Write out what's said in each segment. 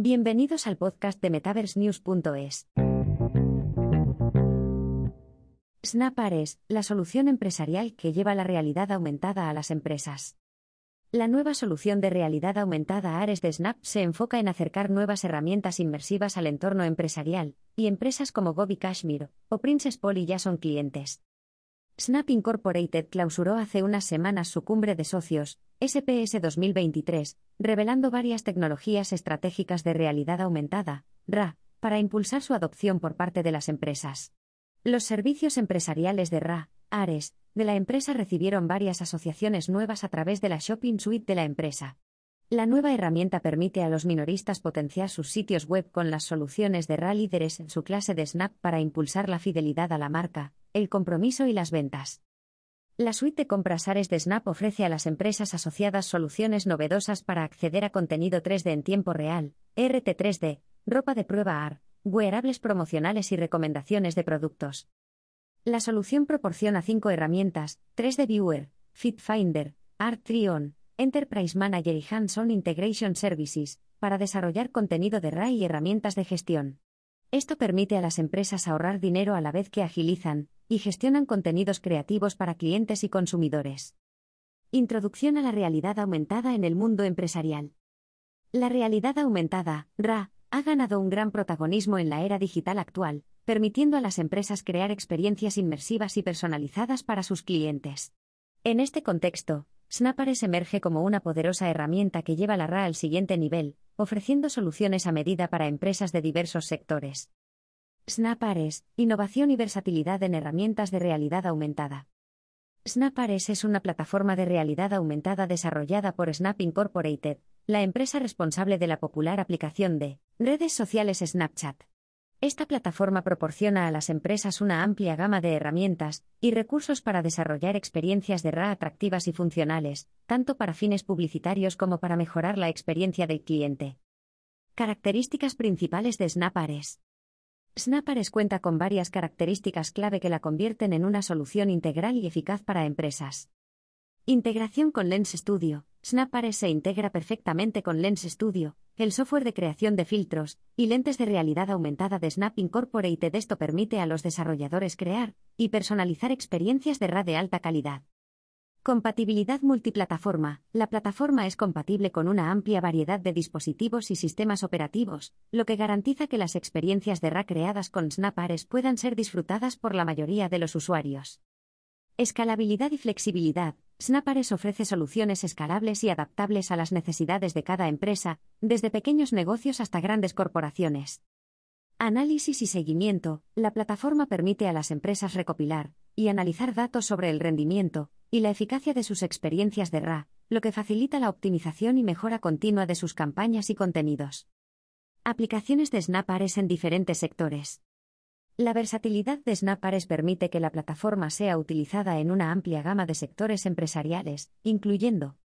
Bienvenidos al podcast de MetaverseNews.es. Snap Ares, la solución empresarial que lleva la realidad aumentada a las empresas. La nueva solución de realidad aumentada Ares de Snap se enfoca en acercar nuevas herramientas inmersivas al entorno empresarial, y empresas como Gobi Kashmir o Princess Polly ya son clientes. Snap Incorporated clausuró hace unas semanas su cumbre de socios, SPS 2023, revelando varias tecnologías estratégicas de realidad aumentada, RA, para impulsar su adopción por parte de las empresas. Los servicios empresariales de RA, ARES, de la empresa recibieron varias asociaciones nuevas a través de la Shopping Suite de la empresa. La nueva herramienta permite a los minoristas potenciar sus sitios web con las soluciones de RA líderes en su clase de Snap para impulsar la fidelidad a la marca, el compromiso y las ventas. La suite de compras Ares de Snap ofrece a las empresas asociadas soluciones novedosas para acceder a contenido 3D en tiempo real, RT 3D, ropa de prueba AR, wearables promocionales y recomendaciones de productos. La solución proporciona cinco herramientas: 3D Viewer, Fit Finder, Art Trion, Enterprise Manager y Hands-on Integration Services, para desarrollar contenido de RAI y herramientas de gestión. Esto permite a las empresas ahorrar dinero a la vez que agilizan y gestionan contenidos creativos para clientes y consumidores. Introducción a la realidad aumentada en el mundo empresarial. La realidad aumentada, RA, ha ganado un gran protagonismo en la era digital actual, permitiendo a las empresas crear experiencias inmersivas y personalizadas para sus clientes. En este contexto, Snapares emerge como una poderosa herramienta que lleva la RA al siguiente nivel, ofreciendo soluciones a medida para empresas de diversos sectores. Snapares, innovación y versatilidad en herramientas de realidad aumentada. Snapares es una plataforma de realidad aumentada desarrollada por Snap Incorporated, la empresa responsable de la popular aplicación de redes sociales Snapchat. Esta plataforma proporciona a las empresas una amplia gama de herramientas y recursos para desarrollar experiencias de RA atractivas y funcionales, tanto para fines publicitarios como para mejorar la experiencia del cliente. Características principales de Snapares. Snapares cuenta con varias características clave que la convierten en una solución integral y eficaz para empresas. Integración con Lens Studio. Snapares se integra perfectamente con Lens Studio, el software de creación de filtros y lentes de realidad aumentada de Snap Incorporated. Esto permite a los desarrolladores crear y personalizar experiencias de RA de alta calidad. Compatibilidad multiplataforma. La plataforma es compatible con una amplia variedad de dispositivos y sistemas operativos, lo que garantiza que las experiencias de RA creadas con Snapares puedan ser disfrutadas por la mayoría de los usuarios. Escalabilidad y flexibilidad. Snapares ofrece soluciones escalables y adaptables a las necesidades de cada empresa, desde pequeños negocios hasta grandes corporaciones. Análisis y seguimiento. La plataforma permite a las empresas recopilar y analizar datos sobre el rendimiento y la eficacia de sus experiencias de RA, lo que facilita la optimización y mejora continua de sus campañas y contenidos. Aplicaciones de Snapares en diferentes sectores. La versatilidad de Snapares permite que la plataforma sea utilizada en una amplia gama de sectores empresariales, incluyendo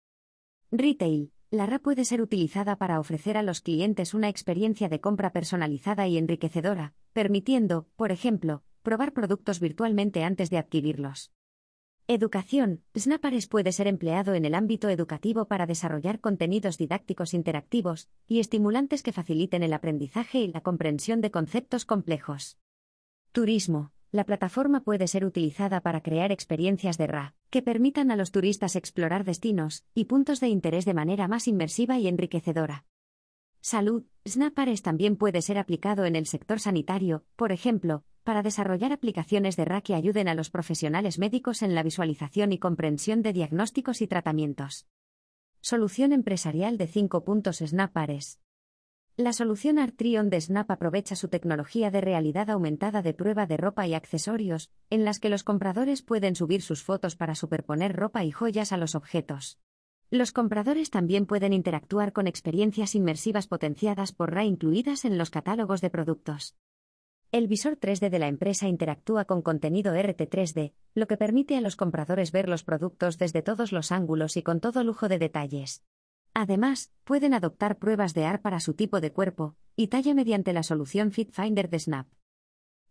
retail. La RA puede ser utilizada para ofrecer a los clientes una experiencia de compra personalizada y enriquecedora, permitiendo, por ejemplo, probar productos virtualmente antes de adquirirlos. Educación. Snapares puede ser empleado en el ámbito educativo para desarrollar contenidos didácticos interactivos y estimulantes que faciliten el aprendizaje y la comprensión de conceptos complejos. Turismo. La plataforma puede ser utilizada para crear experiencias de RA, que permitan a los turistas explorar destinos y puntos de interés de manera más inmersiva y enriquecedora. Salud. Snapares también puede ser aplicado en el sector sanitario, por ejemplo, para desarrollar aplicaciones de RA que ayuden a los profesionales médicos en la visualización y comprensión de diagnósticos y tratamientos. Solución empresarial de 5 puntos Snapares. La solución Artrion de Snap aprovecha su tecnología de realidad aumentada de prueba de ropa y accesorios, en las que los compradores pueden subir sus fotos para superponer ropa y joyas a los objetos. Los compradores también pueden interactuar con experiencias inmersivas potenciadas por RA incluidas en los catálogos de productos. El visor 3D de la empresa interactúa con contenido RT3D, lo que permite a los compradores ver los productos desde todos los ángulos y con todo lujo de detalles. Además, pueden adoptar pruebas de AR para su tipo de cuerpo y talla mediante la solución Fit Finder de Snap.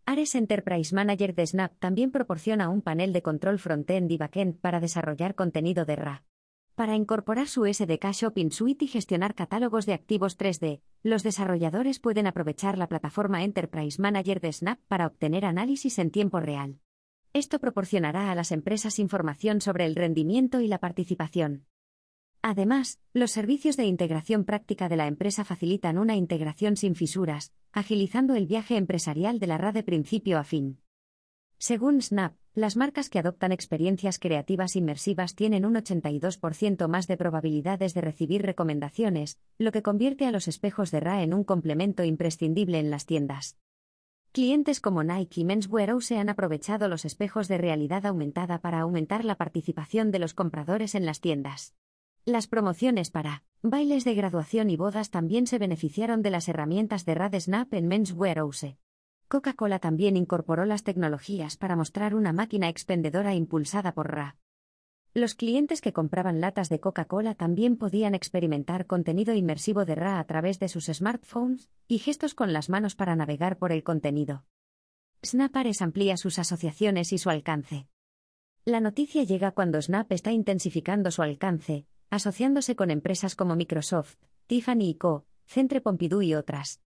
Ares Enterprise Manager de Snap también proporciona un panel de control frontend y backend para desarrollar contenido de RA. Para incorporar su SDK Shopping Suite y gestionar catálogos de activos 3D, los desarrolladores pueden aprovechar la plataforma Enterprise Manager de Snap para obtener análisis en tiempo real. Esto proporcionará a las empresas información sobre el rendimiento y la participación. Además, los servicios de integración práctica de la empresa facilitan una integración sin fisuras, agilizando el viaje empresarial de la RA de principio a fin. Según Snap, las marcas que adoptan experiencias creativas inmersivas tienen un 82% más de probabilidades de recibir recomendaciones, lo que convierte a los espejos de RA en un complemento imprescindible en las tiendas. Clientes como Nike y Men's se han aprovechado los espejos de realidad aumentada para aumentar la participación de los compradores en las tiendas. Las promociones para bailes de graduación y bodas también se beneficiaron de las herramientas de RAD Snap en Men's Wearhouse. Coca-Cola también incorporó las tecnologías para mostrar una máquina expendedora impulsada por RA. Los clientes que compraban latas de Coca-Cola también podían experimentar contenido inmersivo de RA a través de sus smartphones y gestos con las manos para navegar por el contenido. Snapares amplía sus asociaciones y su alcance. La noticia llega cuando Snap está intensificando su alcance, asociándose con empresas como Microsoft, Tiffany Co., Centre Pompidou y otras.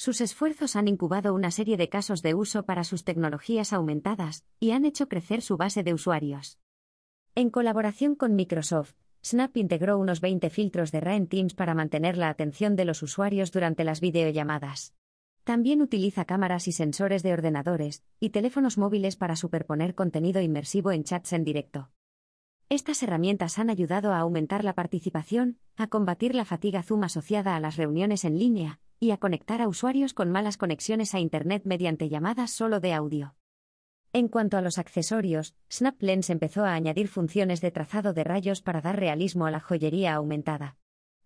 Sus esfuerzos han incubado una serie de casos de uso para sus tecnologías aumentadas y han hecho crecer su base de usuarios. En colaboración con Microsoft, Snap integró unos 20 filtros de RA en Teams para mantener la atención de los usuarios durante las videollamadas. También utiliza cámaras y sensores de ordenadores y teléfonos móviles para superponer contenido inmersivo en chats en directo. Estas herramientas han ayudado a aumentar la participación, a combatir la fatiga Zoom asociada a las reuniones en línea, y a conectar a usuarios con malas conexiones a Internet mediante llamadas solo de audio. En cuanto a los accesorios, SnapLens empezó a añadir funciones de trazado de rayos para dar realismo a la joyería aumentada.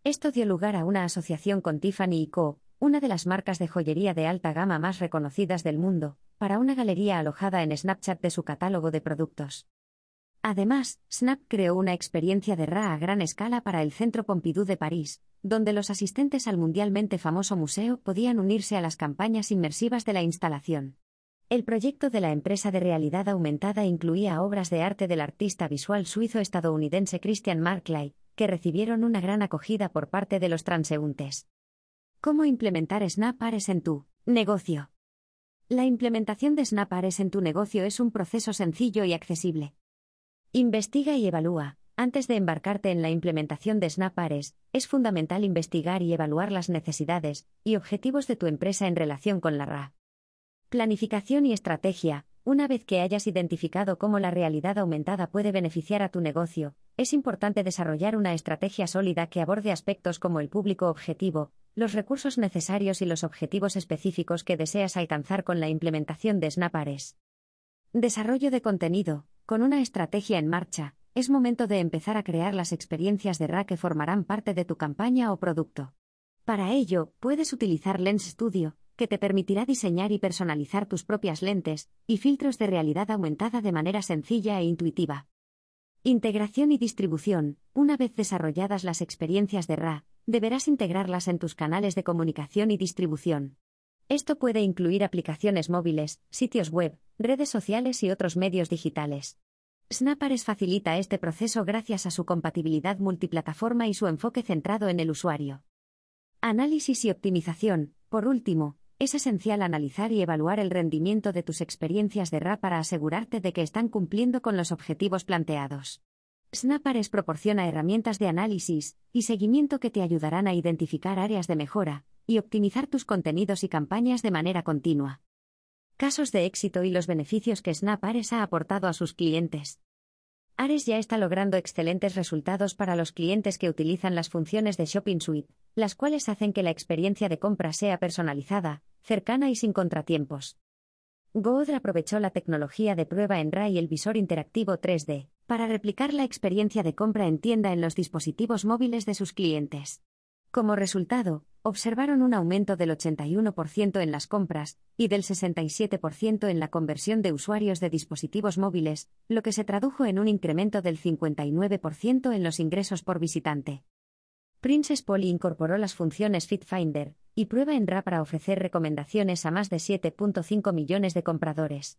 Esto dio lugar a una asociación con Tiffany Co., una de las marcas de joyería de alta gama más reconocidas del mundo, para una galería alojada en Snapchat de su catálogo de productos. Además, Snap creó una experiencia de RA a gran escala para el Centro Pompidou de París, donde los asistentes al mundialmente famoso museo podían unirse a las campañas inmersivas de la instalación. El proyecto de la empresa de realidad aumentada incluía obras de arte del artista visual suizo-estadounidense Christian Markley, que recibieron una gran acogida por parte de los transeúntes. ¿Cómo implementar Snap Ares en tu negocio? La implementación de Snap Ares en tu negocio es un proceso sencillo y accesible. Investiga y evalúa. Antes de embarcarte en la implementación de SnapAres, es fundamental investigar y evaluar las necesidades y objetivos de tu empresa en relación con la RA. Planificación y estrategia. Una vez que hayas identificado cómo la realidad aumentada puede beneficiar a tu negocio, es importante desarrollar una estrategia sólida que aborde aspectos como el público objetivo, los recursos necesarios y los objetivos específicos que deseas alcanzar con la implementación de SnapAres. Desarrollo de contenido. Con una estrategia en marcha, es momento de empezar a crear las experiencias de RA que formarán parte de tu campaña o producto. Para ello, puedes utilizar Lens Studio, que te permitirá diseñar y personalizar tus propias lentes y filtros de realidad aumentada de manera sencilla e intuitiva. Integración y distribución. Una vez desarrolladas las experiencias de RA, deberás integrarlas en tus canales de comunicación y distribución. Esto puede incluir aplicaciones móviles, sitios web, redes sociales y otros medios digitales. Snapares facilita este proceso gracias a su compatibilidad multiplataforma y su enfoque centrado en el usuario. Análisis y optimización. Por último, es esencial analizar y evaluar el rendimiento de tus experiencias de RA para asegurarte de que están cumpliendo con los objetivos planteados. Snapares proporciona herramientas de análisis y seguimiento que te ayudarán a identificar áreas de mejora, y optimizar tus contenidos y campañas de manera continua. Casos de éxito y los beneficios que Snap Ares ha aportado a sus clientes. Ares ya está logrando excelentes resultados para los clientes que utilizan las funciones de Shopping Suite, las cuales hacen que la experiencia de compra sea personalizada, cercana y sin contratiempos. Goodr aprovechó la tecnología de prueba en RA y el visor interactivo 3D para replicar la experiencia de compra en tienda en los dispositivos móviles de sus clientes. Como resultado, observaron un aumento del 81% en las compras y del 67% en la conversión de usuarios de dispositivos móviles, lo que se tradujo en un incremento del 59% en los ingresos por visitante. Princess Polly incorporó las funciones FitFinder y prueba en RA para ofrecer recomendaciones a más de 7.5 millones de compradores.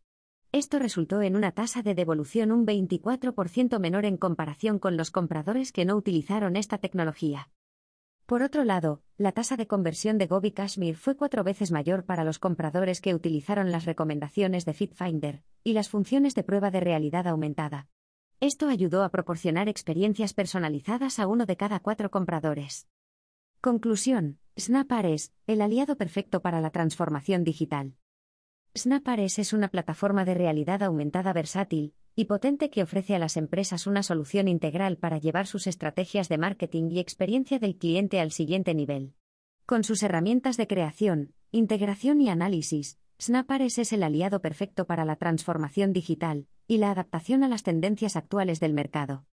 Esto resultó en una tasa de devolución un 24% menor en comparación con los compradores que no utilizaron esta tecnología. Por otro lado, la tasa de conversión de Gobi Kashmir fue cuatro veces mayor para los compradores que utilizaron las recomendaciones de FitFinder y las funciones de prueba de realidad aumentada. Esto ayudó a proporcionar experiencias personalizadas a uno de cada cuatro compradores. Conclusión. SnapAres, el aliado perfecto para la transformación digital. SnapAres es una plataforma de realidad aumentada versátil y potente que ofrece a las empresas una solución integral para llevar sus estrategias de marketing y experiencia del cliente al siguiente nivel. Con sus herramientas de creación, integración y análisis, SnapAres es el aliado perfecto para la transformación digital y la adaptación a las tendencias actuales del mercado.